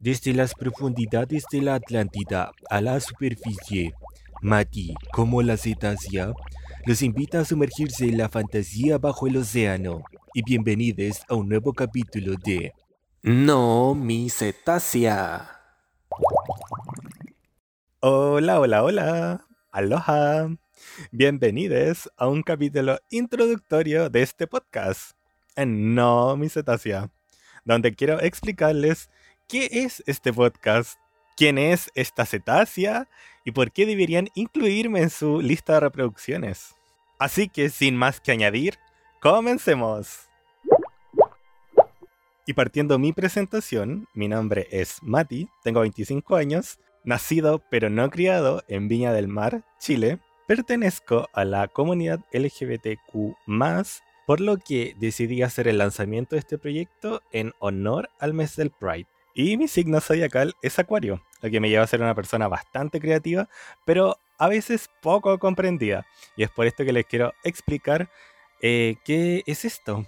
Desde las profundidades de la Atlántida a la superficie, Mati, como la cetácea, los invita a sumergirse en la fantasía bajo el océano. Y bienvenidos a un nuevo capítulo de No, mi cetácea. Hola, hola, hola. Aloha. Bienvenidos a un capítulo introductorio de este podcast. En No, mi cetácea. Donde quiero explicarles qué es este podcast, quién es esta cetácea y por qué deberían incluirme en su lista de reproducciones. Así que sin más que añadir, comencemos. Y partiendo mi presentación, mi nombre es Mati, tengo 25 años, nacido pero no criado en Viña del Mar, Chile. Pertenezco a la comunidad LGBTQ, por lo que decidí hacer el lanzamiento de este proyecto en honor al mes del Pride. Y mi signo zodiacal es Acuario, lo que me lleva a ser una persona bastante creativa, pero a veces poco comprendida. Y es por esto que les quiero explicar eh, qué es esto.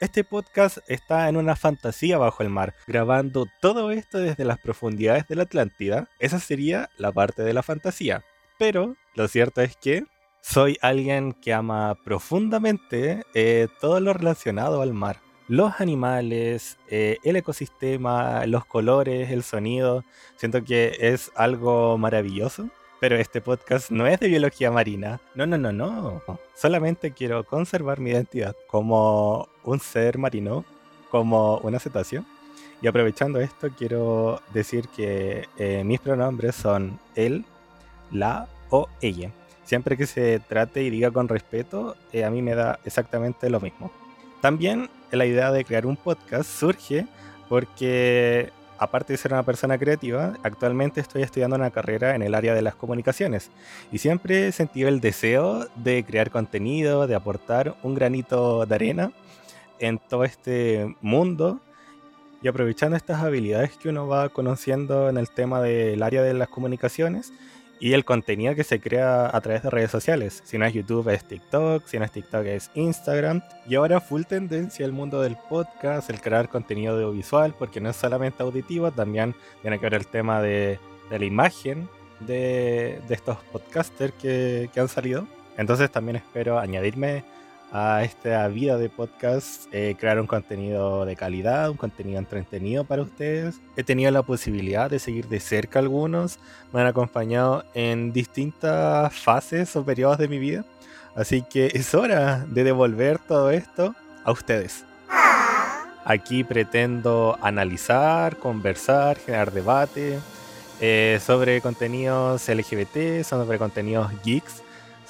Este podcast está en una fantasía bajo el mar, grabando todo esto desde las profundidades de la Atlántida. Esa sería la parte de la fantasía. Pero lo cierto es que soy alguien que ama profundamente eh, todo lo relacionado al mar los animales, eh, el ecosistema, los colores, el sonido. Siento que es algo maravilloso. Pero este podcast no es de biología marina. No, no, no, no. Solamente quiero conservar mi identidad como un ser marino, como una cetáceo. Y aprovechando esto, quiero decir que eh, mis pronombres son él, la o ella. Siempre que se trate y diga con respeto, eh, a mí me da exactamente lo mismo. También la idea de crear un podcast surge porque, aparte de ser una persona creativa, actualmente estoy estudiando una carrera en el área de las comunicaciones. Y siempre he sentido el deseo de crear contenido, de aportar un granito de arena en todo este mundo. Y aprovechando estas habilidades que uno va conociendo en el tema del área de las comunicaciones y el contenido que se crea a través de redes sociales. Si no es YouTube es TikTok, si no es TikTok es Instagram. Y ahora full tendencia el mundo del podcast, el crear contenido audiovisual, porque no es solamente auditivo, también tiene que ver el tema de, la imagen de, estos podcasters que, que han salido. Entonces también espero añadirme a esta vida de podcast, eh, crear un contenido de calidad, un contenido entretenido para ustedes. He tenido la posibilidad de seguir de cerca algunos, me han acompañado en distintas fases o periodos de mi vida, así que es hora de devolver todo esto a ustedes. Aquí pretendo analizar, conversar, generar debate eh, sobre contenidos LGBT, sobre contenidos geeks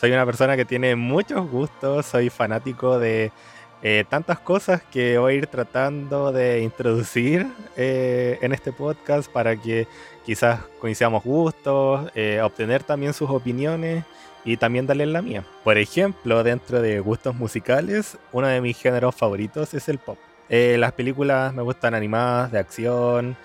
soy una persona que tiene muchos gustos, soy fanático de eh, tantas cosas que voy a ir tratando de introducir eh, en este podcast para que quizás coincidamos gustos, eh, obtener también sus opiniones y también darle la mía. Por ejemplo, dentro de gustos musicales, uno de mis géneros favoritos es el pop. las películas me gustan animadas, de acción,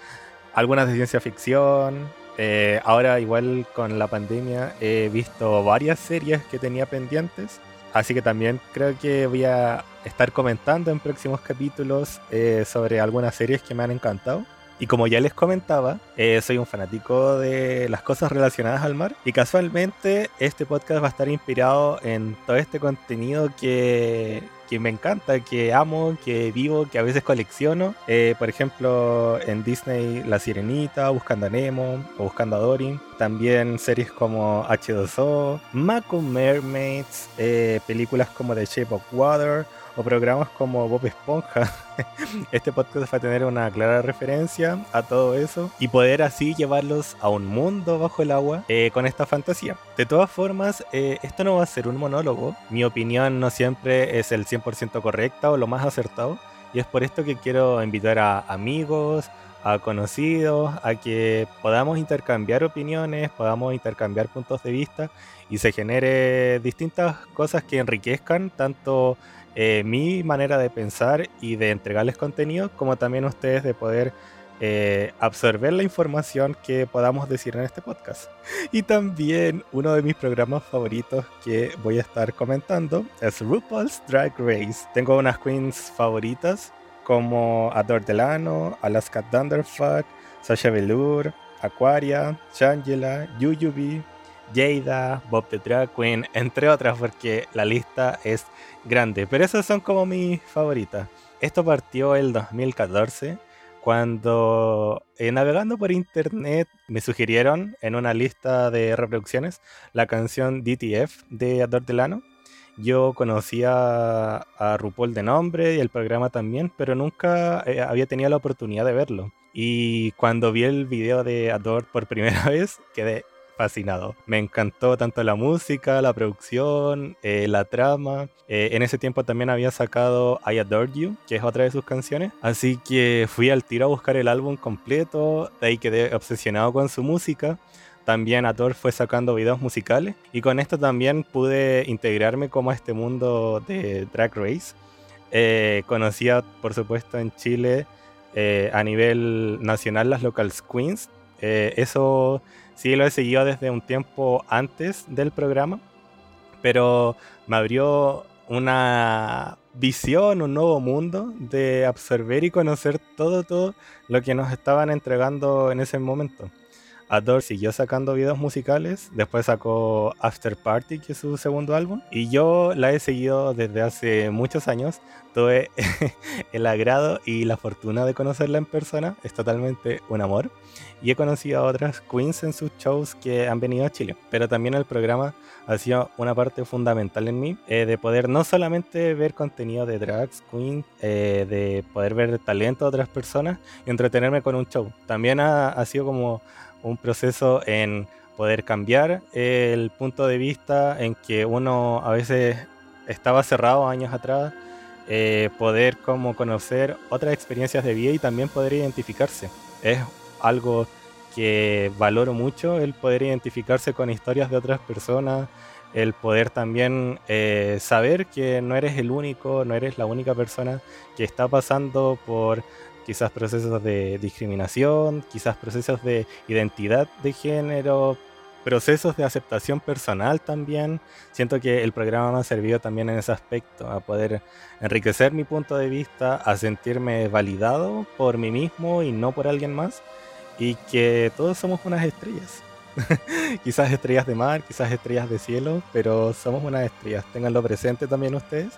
algunas de ciencia ficción, eh, ahora igual con la pandemia he visto varias series que tenía pendientes, así que también creo que voy a estar comentando en próximos capítulos eh, sobre algunas series que me han encantado. Y como ya les comentaba, eh, soy un fanático de las cosas relacionadas al mar. Y casualmente este podcast va a estar inspirado en todo este contenido que, que me encanta, que amo, que vivo, que a veces colecciono. Eh, por ejemplo, en Disney La Sirenita, Buscando a Nemo o Buscando a Dory. También series como H2O, Mako Mermaids, eh, películas como The Shape of Water o programas como Bob Esponja. Este podcast va a tener una clara referencia a todo eso y poder así llevarlos a un mundo bajo el agua eh, con esta fantasía. De todas formas, eh, esto no va a ser un monólogo. Mi opinión no siempre es el 100% correcta o lo más acertado. Y es por esto que quiero invitar a amigos, a conocidos, a que podamos intercambiar opiniones, podamos intercambiar puntos de vista y se genere distintas cosas que enriquezcan tanto eh, mi manera de pensar y de entregarles contenido, como también ustedes de poder eh, absorber la información que podamos decir en este podcast. Y también uno de mis programas favoritos que voy a estar comentando es RuPaul's Drag Race. Tengo unas queens favoritas como Adore Delano, Alaska Thunderfuck, Sasha Velour, Aquaria, Shangela, Yuyubi, Jada, Bob the Drag Queen, entre otras, porque la lista es grande. Pero esas son como mis favoritas. Esto partió el 2014 cuando eh, navegando por internet me sugirieron en una lista de reproducciones la canción DTF de Ador Delano. Yo conocía a RuPaul de nombre y el programa también, pero nunca eh, había tenido la oportunidad de verlo. Y cuando vi el video de Ador por primera vez, quedé fascinado. Me encantó tanto la música, la producción, eh, la trama. Eh, en ese tiempo también había sacado I Adore You, que es otra de sus canciones. Así que fui al tiro a buscar el álbum completo. De ahí quedé obsesionado con su música. También Adore fue sacando videos musicales. Y con esto también pude integrarme como a este mundo de Drag Race. Eh, conocía, por supuesto, en Chile a nivel nacional las Locals Queens. Eso sí lo he seguido desde un tiempo antes del programa, pero me abrió una visión, un nuevo mundo de absorber y conocer todo, todo lo que nos estaban entregando en ese momento. Adore siguió sacando videos musicales, después sacó After Party, que es su segundo álbum, y yo la he seguido desde hace muchos años. Tuve el agrado y la fortuna de conocerla en persona, es totalmente un amor. Y he conocido a otras queens en sus shows que han venido a Chile, pero también el programa ha sido una parte fundamental en mí, eh, de poder no solamente ver contenido de drags, queen, eh, de poder ver talento de otras personas y entretenerme con un show. También ha, ha sido como un proceso en poder cambiar el punto de vista en que uno a veces estaba cerrado años atrás, eh, poder como conocer otras experiencias de vida y también poder identificarse. Es algo que valoro mucho, el poder identificarse con historias de otras personas, el poder también eh, saber que no eres el único, no eres la única persona que está pasando por quizás procesos de discriminación, quizás procesos de identidad de género, procesos de aceptación personal también. Siento que el programa me ha servido también en ese aspecto, a poder enriquecer mi punto de vista, a sentirme validado por mí mismo y no por alguien más, y que todos somos unas estrellas. quizás estrellas de mar, quizás estrellas de cielo, pero somos unas estrellas. Ténganlo presente también ustedes.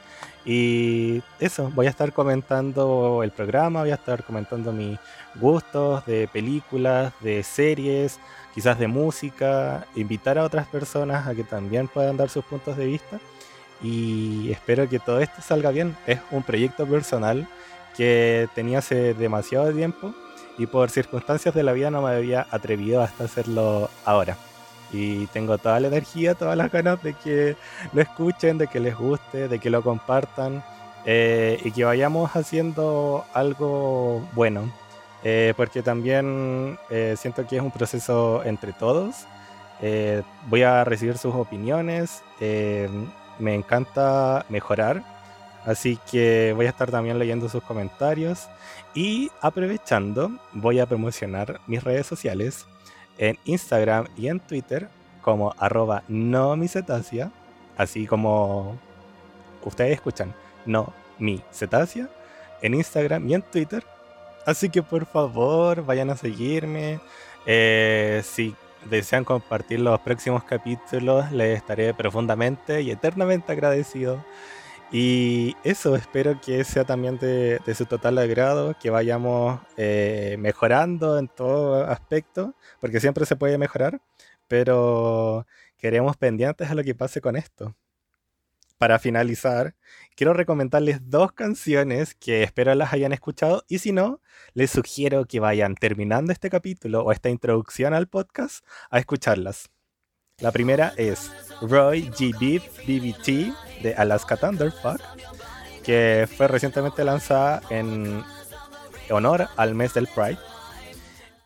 Y eso, voy a estar comentando el programa, voy a estar comentando mis gustos de películas, de series, quizás de música, invitar a otras personas a que también puedan dar sus puntos de vista. Y espero que todo esto salga bien. Es un proyecto personal que tenía hace demasiado tiempo y por circunstancias de la vida no me había atrevido hasta hacerlo ahora. Y tengo toda la energía, todas las ganas de que lo escuchen, de que les guste, de que lo compartan eh, y que vayamos haciendo algo bueno. Eh, porque también eh, siento que es un proceso entre todos. voy a recibir sus opiniones. me encanta mejorar Así que voy a estar también leyendo sus comentarios y aprovechando voy a promocionar mis redes sociales en Instagram y en Twitter como arroba no mi así como ustedes escuchan, no mi en Instagram y en Twitter. Así que por favor vayan a seguirme. Eh, si desean compartir los próximos capítulos, les estaré profundamente y eternamente agradecido. Y eso, espero que sea también de, su total agrado, que vayamos eh, mejorando en todo aspecto, porque siempre se puede mejorar, pero queremos pendientes a lo que pase con esto. Para finalizar, quiero recomendarles dos canciones que espero las hayan escuchado y si no, les sugiero que vayan terminando este capítulo o esta introducción al podcast a escucharlas. La primera es Roy G. Beef BBT de Alaska Thunderfuck, que fue recientemente lanzada en honor al mes del Pride.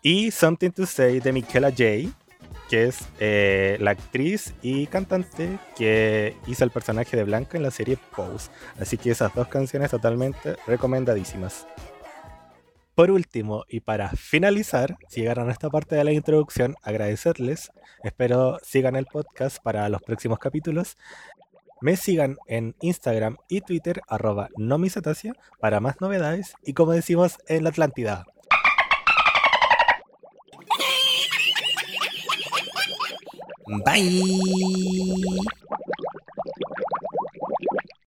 Y Something to Say de Michaela J, que es eh, la actriz y cantante que hizo el personaje de Blanca en la serie Pose. Así que esas dos canciones totalmente recomendadísimas. Por último, y para finalizar, si llegaron a esta parte de la introducción, agradecerles. Espero sigan el podcast para los próximos capítulos. Me sigan en Instagram y Twitter, arroba nomisatasia, para más novedades y como decimos en la Atlántida. Bye.